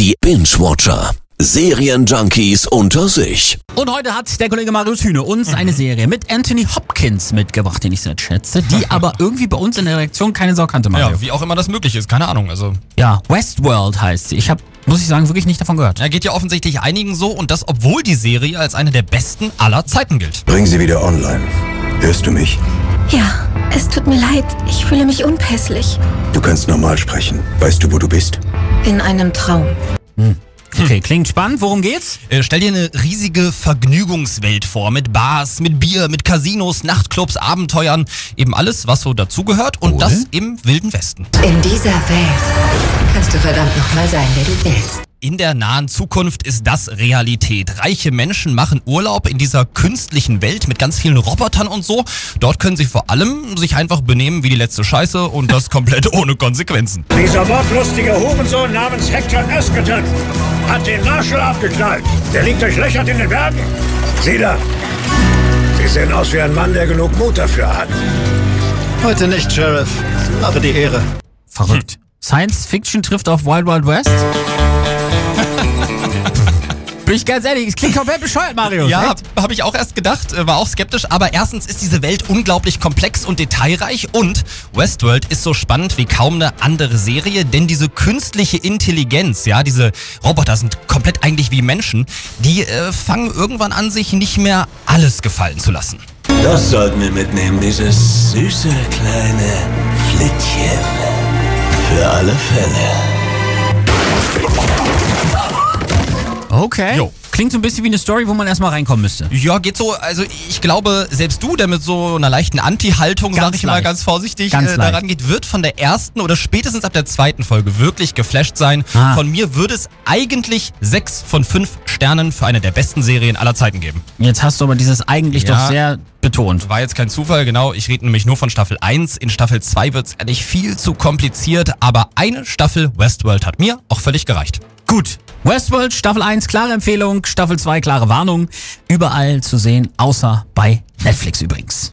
Die Binge-Watcher. Serienjunkies unter sich. Und heute hat der Kollege Marius Hühne uns eine Serie mit Anthony Hopkins mitgebracht, den ich sehr schätze, die aber irgendwie bei uns in der Redaktion keine Sau kannte, Mario. Ja, wie auch immer das möglich ist, keine Ahnung. Also, Ja, Westworld heißt sie. Ich habe, muss ich sagen, wirklich nicht davon gehört. er geht ja offensichtlich einigen so und das, obwohl die Serie als eine der besten aller Zeiten gilt. Bring sie wieder online. Hörst du mich? Ja, es tut mir leid. Ich fühle mich unpässlich. Du kannst normal sprechen. Weißt du, wo du bist? In einem Traum. Okay, klingt spannend. Worum geht's? Äh, stell dir eine riesige Vergnügungswelt vor, mit Bars, mit Bier, mit Casinos, Nachtclubs, Abenteuern, eben alles, was so dazugehört und das im Wilden Westen. In dieser Welt kannst du verdammt nochmal sein, wer du willst. In der nahen Zukunft ist das Realität. Reiche Menschen machen Urlaub in dieser künstlichen Welt mit ganz vielen Robotern und so. Dort können sie vor allem sich einfach benehmen wie die letzte Scheiße und das komplett ohne Konsequenzen. Dieser mordlustige Hurensohn namens Hector Esketon hat den Marshall abgeknallt. Der liegt durchlöchert in den Bergen. Sieh da. Sie sehen aus wie ein Mann, der genug Mut dafür hat. Heute nicht, Sheriff. Habe die Ehre. Verrückt. Science Fiction trifft auf Wild Wild West? Bin ich ganz ehrlich, es klingt komplett bescheuert, Mario. Ja, habe hab ich auch erst gedacht, äh, war auch skeptisch, aber erstens ist diese Welt unglaublich komplex und detailreich und Westworld ist so spannend wie kaum eine andere Serie, denn diese künstliche Intelligenz, ja, diese Roboter sind komplett eigentlich wie Menschen, die äh, fangen irgendwann an, sich nicht mehr alles gefallen zu lassen. Das sollten wir mitnehmen, dieses süße kleine Flittchen. Für alle Fälle. Okay. Jo. Klingt so ein bisschen wie eine Story, wo man erstmal reinkommen müsste. Ja, geht so. Also ich glaube, selbst du, der mit so einer leichten Anti-Haltung, sag ich mal leicht. ganz vorsichtig, Ganz äh, daran geht, wird von der ersten oder spätestens ab der zweiten Folge wirklich geflasht sein. Ah. Von mir würde es eigentlich sechs von fünf Sternen für eine der besten Serien aller Zeiten geben. Jetzt hast du aber dieses eigentlich Ja. doch sehr betont. War jetzt kein Zufall, genau. Ich rede nämlich nur von Staffel 1. In Staffel 2 wird's ehrlich viel zu kompliziert, aber eine Staffel Westworld hat mir auch völlig gereicht. Gut. Westworld, Staffel 1, klare Empfehlung, Staffel 2, klare Warnung. Überall zu sehen, außer bei Netflix übrigens.